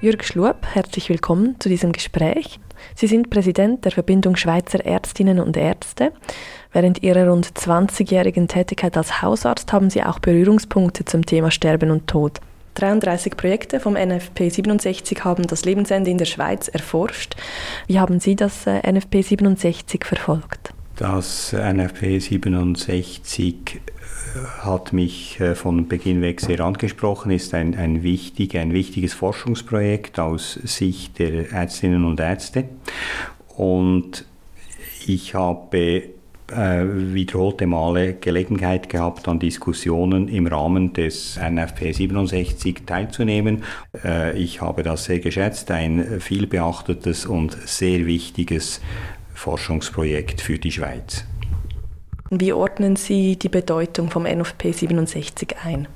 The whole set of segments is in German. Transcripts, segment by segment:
Jürg Schlup, herzlich willkommen zu diesem Gespräch. Sie sind Präsident der Verbindung Schweizer Ärztinnen und Ärzte. Während Ihrer rund 20-jährigen Tätigkeit als Hausarzt haben Sie auch Berührungspunkte zum Thema Sterben und Tod. 33 Projekte vom NFP 67 haben das Lebensende in der Schweiz erforscht. Wie haben Sie das äh, NFP 67 verfolgt? Das NFP 67 äh, hat mich äh, von Beginn weg sehr angesprochen, ist ein, ein, wichtig, ein wichtiges Forschungsprojekt aus Sicht der Ärztinnen und Ärzte. Und ich habe äh, wiederholte Male Gelegenheit gehabt, an Diskussionen im Rahmen des NFP 67 teilzunehmen. Ich habe das sehr geschätzt, ein viel beachtetes und sehr wichtiges Forschungsprojekt für die Schweiz. Wie ordnen Sie die Bedeutung vom NFP 67 ein?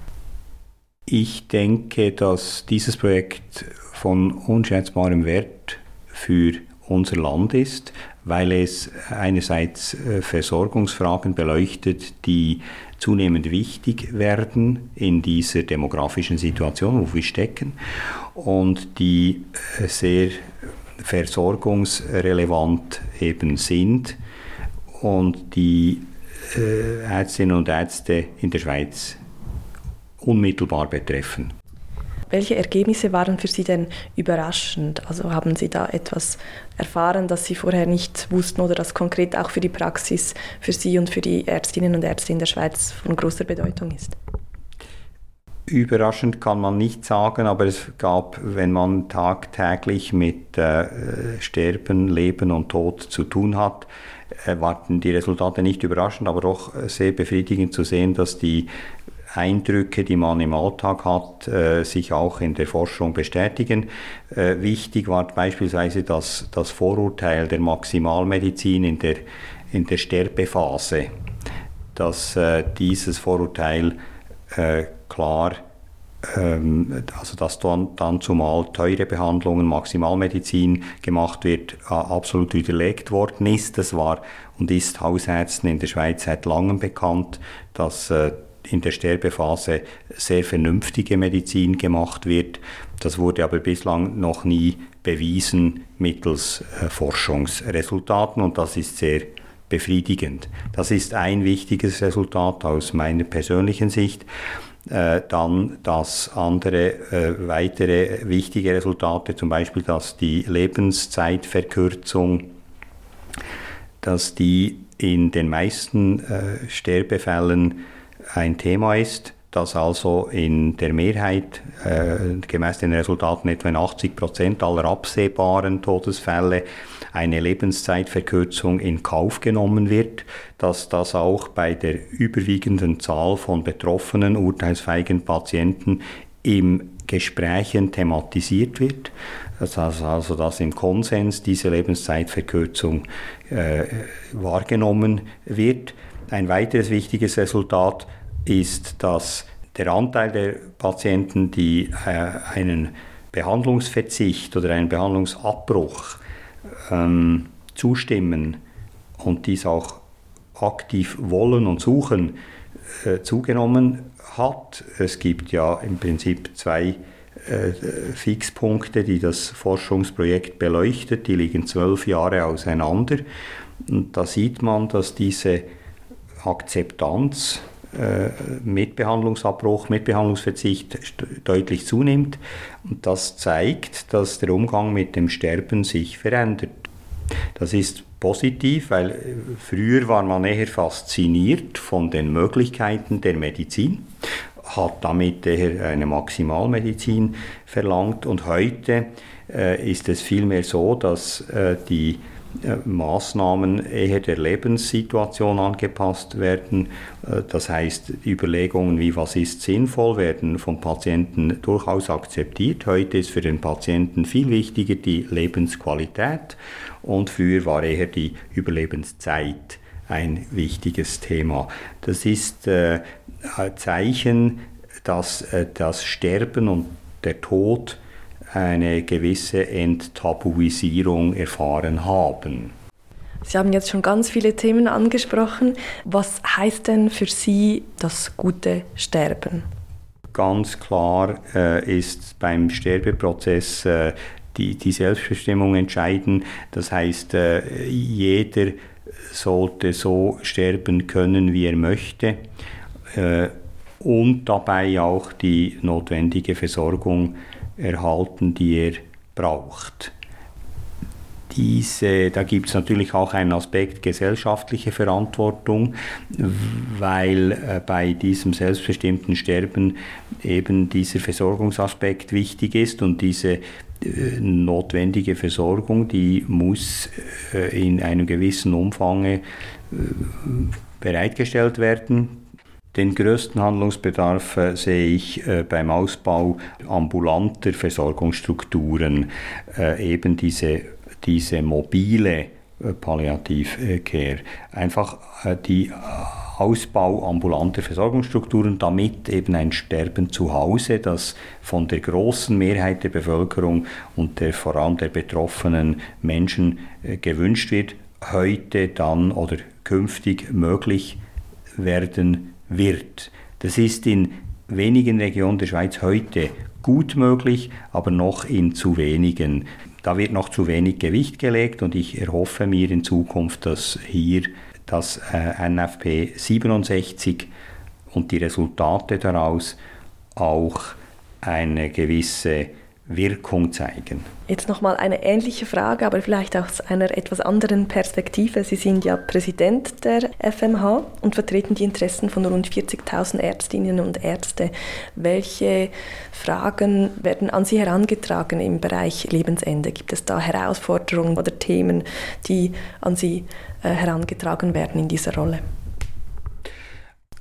Ich denke, dass dieses Projekt von unschätzbarem Wert für unser Land ist, weil es einerseits äh, Versorgungsfragen beleuchtet, die zunehmend wichtig werden in dieser demografischen Situation, wo wir stecken, und die äh, sehr versorgungsrelevant eben sind und die äh, Ärztinnen und Ärzte in der Schweiz unmittelbar betreffen. Welche Ergebnisse waren für Sie denn überraschend? Also haben Sie da etwas erfahren, das Sie vorher nicht wussten oder das konkret auch für die Praxis für Sie und für die Ärztinnen und Ärzte in der Schweiz von großer Bedeutung ist? Überraschend kann man nicht sagen, aber es gab, wenn man tagtäglich mit äh, Sterben, Leben und Tod zu tun hat, äh, warten die Resultate nicht überraschend, aber doch sehr befriedigend zu sehen, dass die Eindrücke, die man im Alltag hat, äh, sich auch in der Forschung bestätigen. Äh, wichtig war beispielsweise das, das Vorurteil der Maximalmedizin in der, in der Sterbephase, dass äh, dieses Vorurteil äh, klar ähm, also dass dann, dann zumal teure Behandlungen, Maximalmedizin gemacht wird, absolut widerlegt worden ist. Das war und ist Hausärzten in der Schweiz seit langem bekannt, dass äh, in der Sterbephase sehr vernünftige Medizin gemacht wird. Das wurde aber bislang noch nie bewiesen mittels äh, Forschungsresultaten und das ist sehr befriedigend. Das ist ein wichtiges Resultat aus meiner persönlichen Sicht. Äh, dann das andere äh, weitere wichtige Resultate, zum Beispiel, dass die Lebenszeitverkürzung, dass die in den meisten äh, Sterbefällen ein Thema ist, dass also in der Mehrheit, äh, gemäß den Resultaten etwa in 80 Prozent aller absehbaren Todesfälle, eine Lebenszeitverkürzung in Kauf genommen wird, dass das auch bei der überwiegenden Zahl von betroffenen, urteilsfähigen Patienten im Gesprächen thematisiert wird, also, also dass im Konsens diese Lebenszeitverkürzung äh, wahrgenommen wird. Ein weiteres wichtiges Resultat ist, dass der Anteil der Patienten, die äh, einen Behandlungsverzicht oder einen Behandlungsabbruch ähm, zustimmen und dies auch aktiv wollen und suchen, äh, zugenommen hat. Es gibt ja im Prinzip zwei äh, Fixpunkte, die das Forschungsprojekt beleuchtet. Die liegen zwölf Jahre auseinander. Und da sieht man, dass diese Akzeptanz mit Behandlungsabbruch, mit Behandlungsverzicht deutlich zunimmt. Und das zeigt, dass der Umgang mit dem Sterben sich verändert. Das ist positiv, weil früher war man eher fasziniert von den Möglichkeiten der Medizin, hat damit eher eine Maximalmedizin verlangt und heute äh, ist es vielmehr so, dass äh, die äh, Maßnahmen eher der Lebenssituation angepasst werden. Äh, das heißt, Überlegungen wie was ist sinnvoll werden vom Patienten durchaus akzeptiert. Heute ist für den Patienten viel wichtiger die Lebensqualität und früher war eher die Überlebenszeit ein wichtiges Thema. Das ist äh, ein Zeichen, dass das Sterben und der Tod eine gewisse Enttabuisierung erfahren haben. Sie haben jetzt schon ganz viele Themen angesprochen. Was heißt denn für Sie das gute Sterben? ganz klar äh, ist beim Sterbeprozess äh, die, die Selbstbestimmung entscheiden. Das heißt, äh, jeder sollte so sterben können, wie er möchte äh, und dabei auch die notwendige Versorgung erhalten, die er braucht. Diese, da gibt es natürlich auch einen Aspekt gesellschaftliche Verantwortung, weil äh, bei diesem selbstbestimmten Sterben eben dieser Versorgungsaspekt wichtig ist und diese äh, notwendige Versorgung, die muss äh, in einem gewissen Umfang bereitgestellt werden. Den größten Handlungsbedarf äh, sehe ich äh, beim Ausbau ambulanter Versorgungsstrukturen, äh, eben diese, diese mobile Palliativcare. Einfach die Ausbau ambulanter Versorgungsstrukturen, damit eben ein Sterben zu Hause, das von der großen Mehrheit der Bevölkerung und der, vor allem der betroffenen Menschen gewünscht wird, heute dann oder künftig möglich werden wird. Das ist in wenigen Regionen der Schweiz heute gut möglich, aber noch in zu wenigen. Da wird noch zu wenig Gewicht gelegt und ich erhoffe mir in Zukunft, dass hier das äh, NFP 67 und die Resultate daraus auch eine gewisse Wirkung zeigen. Jetzt nochmal eine ähnliche Frage, aber vielleicht aus einer etwas anderen Perspektive. Sie sind ja Präsident der FMH und vertreten die Interessen von rund 40.000 Ärztinnen und Ärzte. Welche Fragen werden an Sie herangetragen im Bereich Lebensende? Gibt es da Herausforderungen oder Themen, die an Sie äh, herangetragen werden in dieser Rolle?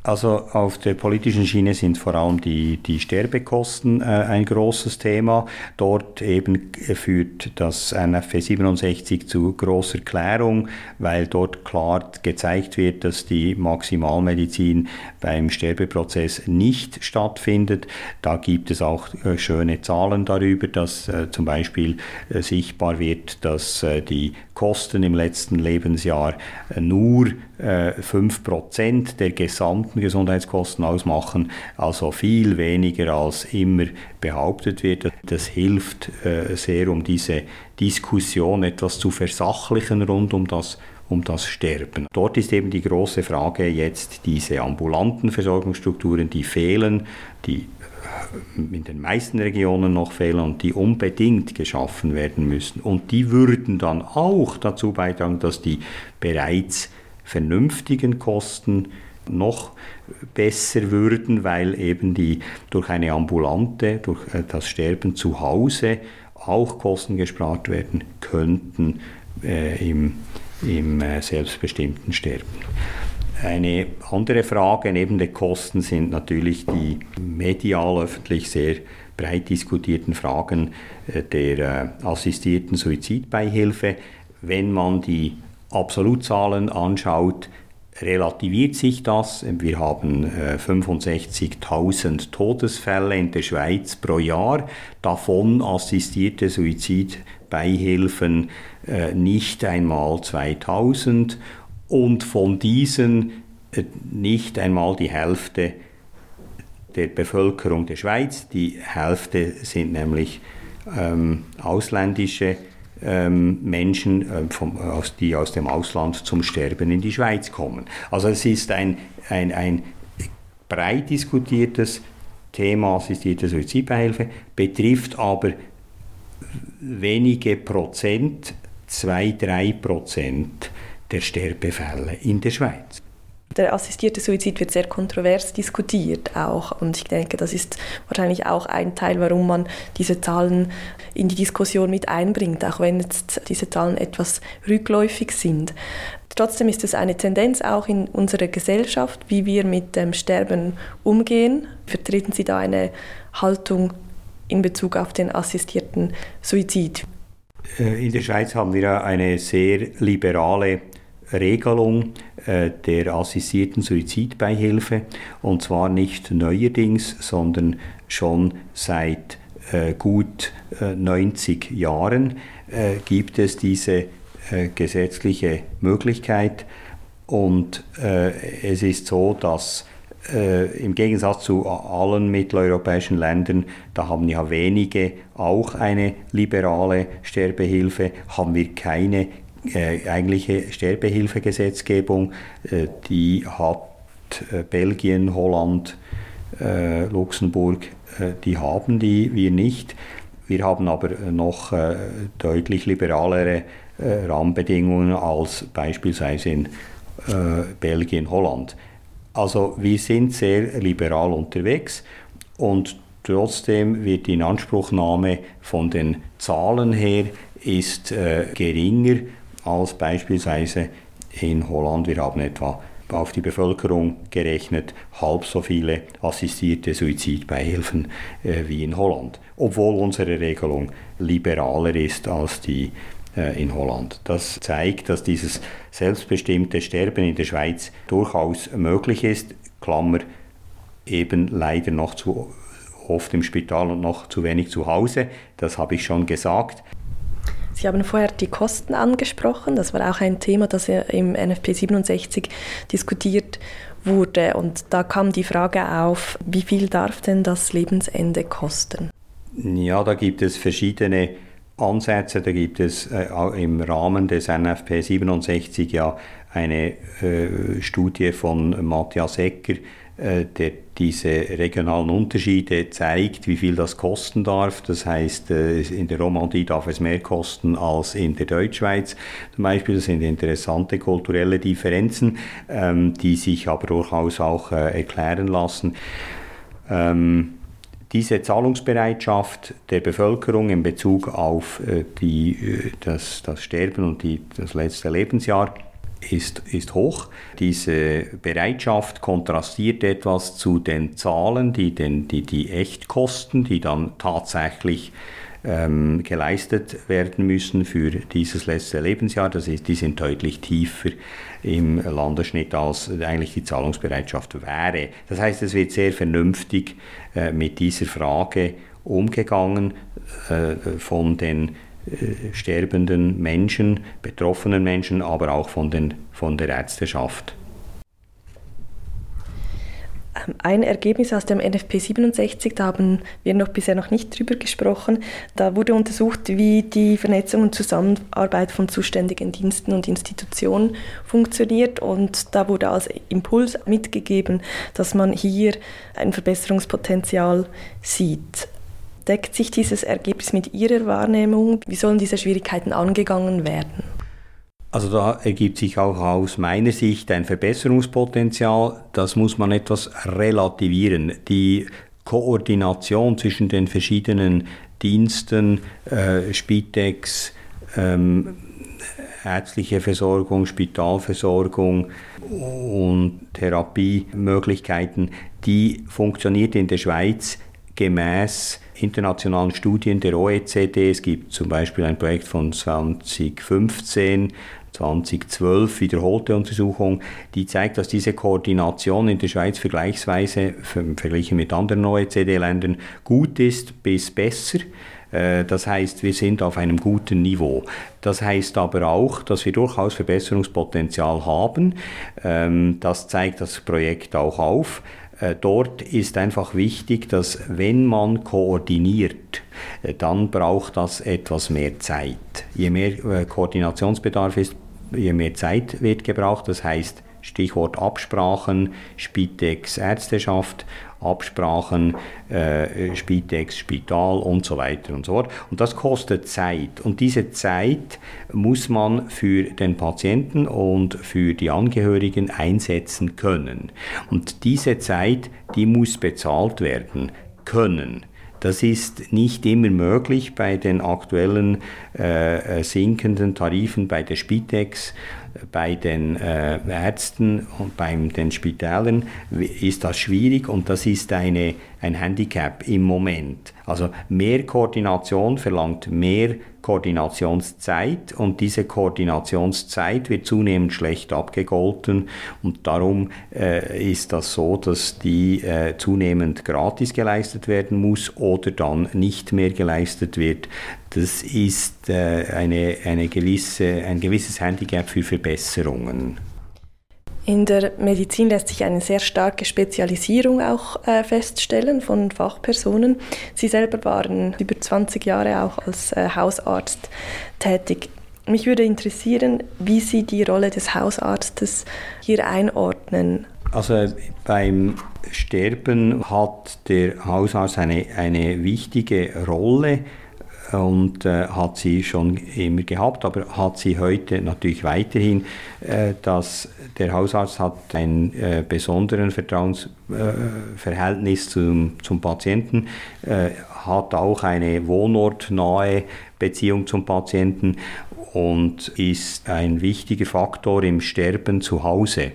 Also auf der politischen Schiene sind vor allem die, die Sterbekosten äh, ein großes Thema. Dort eben führt das NFV 67 zu großer Klärung, weil dort klar gezeigt wird, dass die Maximalmedizin beim Sterbeprozess nicht stattfindet. Da gibt es auch äh, schöne Zahlen darüber, dass äh, zum Beispiel äh, sichtbar wird, dass äh, die Kosten im letzten Lebensjahr äh, nur 5% der gesamten Gesundheitskosten ausmachen, also viel weniger als immer behauptet wird. Das hilft äh, sehr, um diese Diskussion etwas zu versachlichen rund um das um das Sterben. Dort ist eben die große Frage jetzt diese ambulanten Versorgungsstrukturen, die fehlen, die äh, in den meisten Regionen noch fehlen und die unbedingt geschaffen werden müssen. Und die würden dann auch dazu beitragen, dass die bereits vernünftigen Kosten noch besser würden, weil eben die durch eine ambulante, durch äh, das Sterben zu Hause auch Kosten gespart werden könnten äh, im, im äh, selbstbestimmten Sterben. Eine andere Frage neben den Kosten sind natürlich die medial öffentlich sehr breit diskutierten Fragen äh, der äh, assistierten Suizidbeihilfe. Wenn man die Absolutzahlen anschaut, relativiert sich das. Wir haben äh, 65.000 Todesfälle in der Schweiz pro Jahr, davon assistierte Suizidbeihilfen äh, nicht einmal 2000 und von diesen äh, nicht einmal die Hälfte der Bevölkerung der Schweiz. Die Hälfte sind nämlich ähm, ausländische Menschen, äh, vom, aus, die aus dem Ausland zum Sterben in die Schweiz kommen. Also es ist ein, ein, ein breit diskutiertes Thema assistierte Suizidbeihilfe, betrifft aber wenige Prozent, zwei, drei Prozent der Sterbefälle in der Schweiz. Der assistierte Suizid wird sehr kontrovers diskutiert auch und ich denke, das ist wahrscheinlich auch ein Teil, warum man diese Zahlen in die Diskussion mit einbringt, auch wenn jetzt diese Zahlen etwas rückläufig sind. Trotzdem ist es eine Tendenz auch in unserer Gesellschaft, wie wir mit dem Sterben umgehen. Vertreten Sie da eine Haltung in Bezug auf den assistierten Suizid? Äh, in der Schweiz haben wir eine sehr liberale Regelung äh, der assistierten Suizidbeihilfe. Und zwar nicht neuerdings, sondern schon seit äh, gut äh, 90 Jahren äh, gibt es diese gesetzliche Möglichkeit. Und es ist so, dass im Gegensatz zu allen mitteleuropäischen Ländern, da haben ja wenige auch eine liberale Sterbehilfe, haben wir keine äh, eigentliche Sterbehilfegesetzgebung. Äh, die hat äh, Belgien, Holland, äh, Luxemburg, die haben die, wir nicht. Wir haben aber noch deutlich liberalere Rahmenbedingungen als beispielsweise in Belgien, Holland. Also wir sind sehr liberal unterwegs und trotzdem wird die Inanspruchnahme von den Zahlen her ist äh, geringer als beispielsweise in Holland. Wir haben etwa auf die Bevölkerung gerechnet halb so viele assistierte Suizidbeihilfen äh, wie in Holland, obwohl unsere Regelung liberaler ist als die äh, in Holland. Das zeigt, dass dieses selbstbestimmte Sterben in der Schweiz durchaus möglich ist. Klammer, eben leider noch zu oft im Spital und noch zu wenig zu Hause. Das habe ich schon gesagt. Sie haben vorher die Kosten angesprochen. Das war auch ein Thema, das im NFP 67 diskutiert wurde. Und da kam die Frage auf, wie viel darf denn das Lebensende kosten? Ja, da gibt es verschiedene Ansätze. Da gibt es äh, im Rahmen des NFP 67 ja eine äh, Studie von Matthias Ecker, äh, der diese regionalen Unterschiede zeigt, wie viel das kosten darf. Das heißt, äh, in der Romandie darf es mehr kosten als in der Deutschschweiz. Zum Beispiel, das sind interessante kulturelle Differenzen, ähm, die sich aber durchaus auch äh, erklären lassen. Ähm, diese Zahlungsbereitschaft der Bevölkerung in Bezug auf äh, die, das, das Sterben und die, das letzte Lebensjahr ist, ist hoch. Diese Bereitschaft kontrastiert etwas zu den Zahlen, die, den, die, die Echtkosten, die dann tatsächlich ähm, geleistet werden müssen für dieses letzte Lebensjahr. Das ist, die sind deutlich tiefer im Landesschnitt, als eigentlich die Zahlungsbereitschaft wäre. Das heißt, es wird sehr vernünftig äh, mit dieser Frage umgegangen äh, von den äh, sterbenden Menschen, betroffenen Menschen, aber auch von, den, von der Ärzteschaft. Ähm, ein Ergebnis aus dem NFP 67, da haben wir noch bisher noch nicht drüber gesprochen. Da wurde untersucht, wie die Vernetzung und Zusammenarbeit von zuständigen Diensten und Institutionen funktioniert. Und da wurde als Impuls mitgegeben, dass man hier ein Verbesserungspotenzial sieht. Deckt sich dieses Ergebnis mit Ihrer Wahrnehmung? Wie sollen diese Schwierigkeiten angegangen werden? Also da ergibt sich auch aus meiner Sicht ein Verbesserungspotenzial. Das muss man etwas relativieren. Die Koordination zwischen den verschiedenen Diensten, äh, Spitex, ähm, ärztliche Versorgung, Spitalversorgung und Therapiemöglichkeiten, die funktioniert in der Schweiz gemäß internationalen Studien der OECD. Es gibt zum Beispiel ein Projekt von 2015, 2012 wiederholte Untersuchung, die zeigt, dass diese Koordination in der Schweiz vergleichsweise verglichen mit anderen OECD-Ländern gut ist bis besser. Äh, das heißt, wir sind auf einem guten Niveau. Das heißt aber auch, dass wir durchaus Verbesserungspotenzial haben. Ähm, das zeigt das Projekt auch auf. Äh, dort ist einfach wichtig, dass wenn man koordiniert, äh, dann braucht das etwas mehr Zeit. Je mehr äh, Koordinationsbedarf ist, je mehr Zeit wird gebraucht. Das heißt, Stichwort Absprachen, Spitex, Ärzteschaft Absprachen, äh, Spitex, Spital und so weiter und so fort. Und das kostet Zeit. Und diese Zeit muss man für den Patienten und für die Angehörigen einsetzen können. Und diese Zeit, die muss bezahlt werden können. Das ist nicht immer möglich bei den aktuellen äh, sinkenden Tarifen bei der Spitex bei den äh, Ärzten und bei den Spitälern ist das schwierig und das ist eine, ein Handicap im Moment. Also mehr Koordination verlangt mehr Koordinationszeit und diese Koordinationszeit wird zunehmend schlecht abgegolten und darum äh, ist das so, dass die äh, zunehmend gratis geleistet werden muss oder dann nicht mehr geleistet wird. Das ist äh, eine, eine gewisse, ein gewisses Handicap für Verbesserungen. In der Medizin lässt sich eine sehr starke Spezialisierung auch äh, feststellen von Fachpersonen. Sie selber waren über 20 Jahre auch als äh, Hausarzt tätig. Mich würde interessieren, wie Sie die Rolle des Hausarztes hier einordnen. Also beim Sterben hat der Hausarzt eine, eine wichtige Rolle und äh, hat sie schon immer gehabt, aber hat sie heute natürlich weiterhin, äh, dass der Hausarzt hat ein äh, besonderen Vertrauensverhältnis zum, zum Patienten, äh, hat auch eine wohnortnahe Beziehung zum Patienten und ist ein wichtiger Faktor im Sterben zu Hause.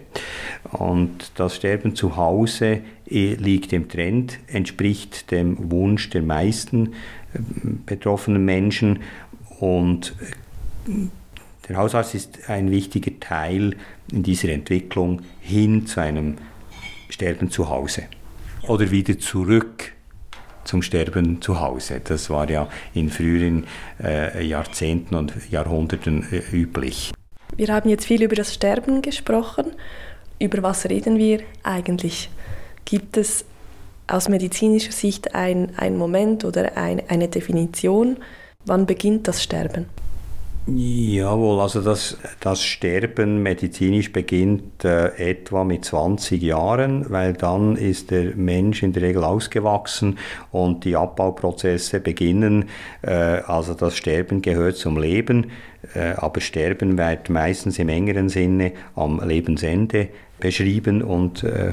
Und das Sterben zu Hause äh, liegt im Trend, entspricht dem Wunsch der meisten betroffenen Menschen. Und der Hausarzt ist ein wichtiger Teil in dieser Entwicklung hin zu einem Sterben zu Hause oder wieder zurück zum Sterben zu Hause. Das war ja in früheren äh, Jahrzehnten und Jahrhunderten äh, üblich. Wir haben jetzt viel über das Sterben gesprochen. Über was reden wir eigentlich? Gibt es aus medizinischer Sicht ein, ein Moment oder ein, eine Definition, wann beginnt das Sterben? Jawohl, also das, das Sterben medizinisch beginnt äh, etwa mit 20 Jahren, weil dann ist der Mensch in der Regel ausgewachsen und die Abbauprozesse beginnen. Äh, also das Sterben gehört zum Leben, äh, aber Sterben wird meistens im engeren Sinne am Lebensende beschrieben und äh,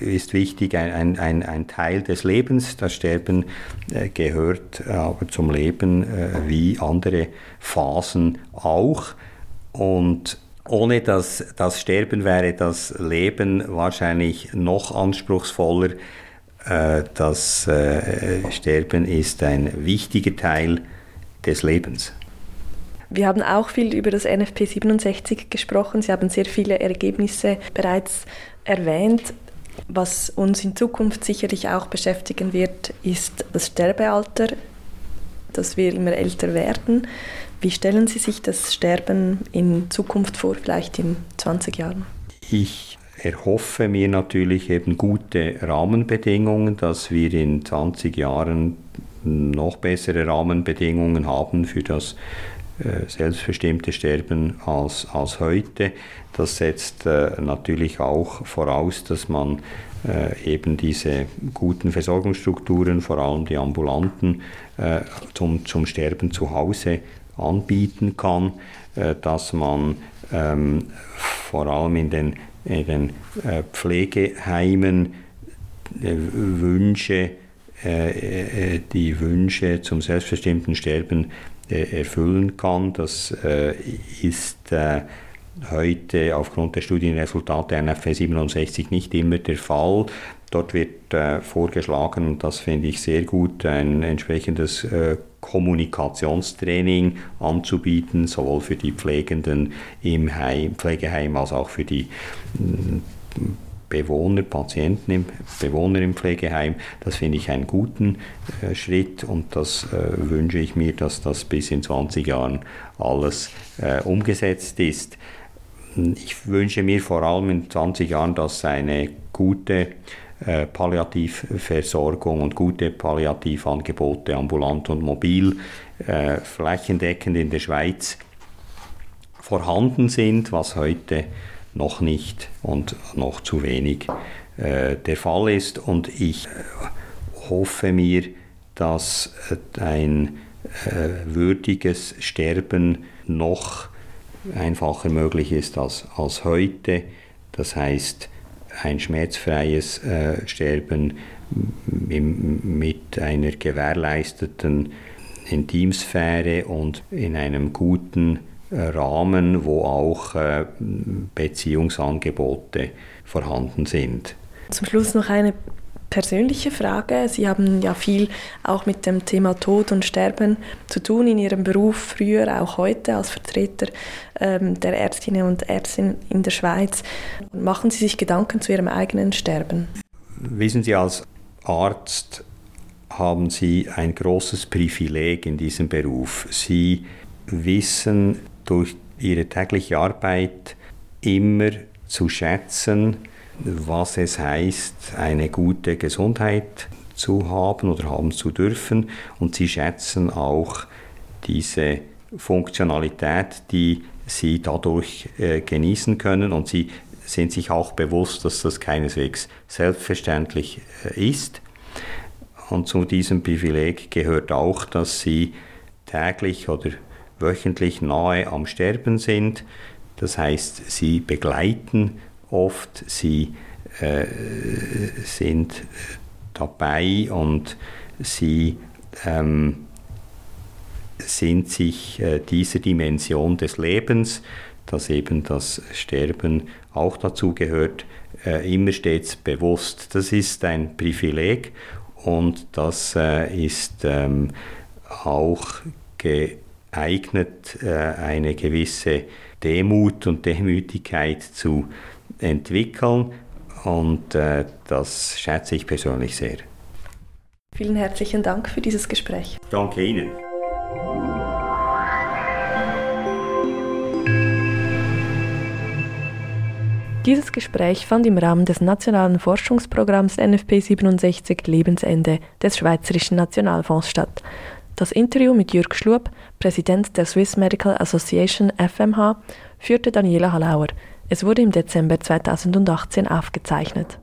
ist wichtig, ein, ein, ein Teil des Lebens. Das Sterben äh, gehört aber zum Leben äh, wie andere Phasen auch. Und ohne das, das Sterben wäre das Leben wahrscheinlich noch anspruchsvoller. Äh, das äh, Sterben ist ein wichtiger Teil des Lebens. Wir haben auch viel über das NFP 67 gesprochen. Sie haben sehr viele Ergebnisse bereits erwähnt. Was uns in Zukunft sicherlich auch beschäftigen wird, ist das Sterbealter, dass wir immer älter werden. Wie stellen Sie sich das Sterben in Zukunft vor, vielleicht in 20 Jahren? Ich erhoffe mir natürlich eben gute Rahmenbedingungen, dass wir in 20 Jahren noch bessere Rahmenbedingungen haben für das selbstbestimmte Sterben als, als heute. Das setzt äh, natürlich auch voraus, dass man äh, eben diese guten Versorgungsstrukturen, vor allem die ambulanten, äh, zum, zum Sterben zu Hause anbieten kann, äh, dass man ähm, vor allem in den, in den äh, Pflegeheimen Wünsche, die Wünsche zum selbstbestimmten Sterben äh, erfüllen kann. Das äh, ist äh, heute aufgrund der Studienresultate NFV 67 nicht immer der Fall. Dort wird äh, vorgeschlagen, und das finde ich sehr gut, ein entsprechendes äh, Kommunikationstraining anzubieten, sowohl für die Pflegenden im Heim, Pflegeheim als auch für die Bewohner, Patienten, im, Bewohner im Pflegeheim. Das finde ich einen guten äh, Schritt und das äh, wünsche ich mir, dass das bis in 20 Jahren alles äh, umgesetzt ist. Ich wünsche mir vor allem in 20 Jahren, dass eine gute äh, Palliativversorgung und gute Palliativangebote ambulant und mobil äh, flächendeckend in der Schweiz vorhanden sind, was heute noch nicht und noch zu wenig äh, der Fall ist. Und ich äh, hoffe mir, dass äh, ein äh, würdiges Sterben noch einfacher möglich ist als, als heute. Das heißt, ein schmerzfreies äh, Sterben mit einer gewährleisteten Intimsphäre und in einem guten Rahmen, wo auch äh, Beziehungsangebote vorhanden sind. Zum Schluss noch eine persönliche Frage. Sie haben ja viel auch mit dem Thema Tod und Sterben zu tun in Ihrem Beruf, früher, auch heute als Vertreter ähm, der Ärztinnen und Ärzte in der Schweiz. Machen Sie sich Gedanken zu Ihrem eigenen Sterben? Wissen Sie, als Arzt haben Sie ein großes Privileg in diesem Beruf. Sie wissen durch ihre tägliche Arbeit immer zu schätzen, was es heißt, eine gute Gesundheit zu haben oder haben zu dürfen. Und sie schätzen auch diese Funktionalität, die sie dadurch äh, genießen können. Und sie sind sich auch bewusst, dass das keineswegs selbstverständlich äh, ist. Und zu diesem Privileg gehört auch, dass sie täglich oder wöchentlich nahe am Sterben sind. Das heißt, sie begleiten oft, sie äh, sind dabei und sie ähm, sind sich äh, dieser Dimension des Lebens, dass eben das Sterben auch dazu gehört, äh, immer stets bewusst. Das ist ein Privileg und das äh, ist ähm, auch geeignet, äh, eine gewisse Demut und Demütigkeit zu entwickeln und äh, das schätze ich persönlich sehr. Vielen herzlichen Dank für dieses Gespräch. Danke Ihnen. Dieses Gespräch fand im Rahmen des nationalen Forschungsprogramms NFP 67 Lebensende des Schweizerischen Nationalfonds statt. Das Interview mit Jürg Schlub, Präsident der Swiss Medical Association FMH, führte Daniela Hallauer. Es wurde im Dezember 2018 aufgezeichnet.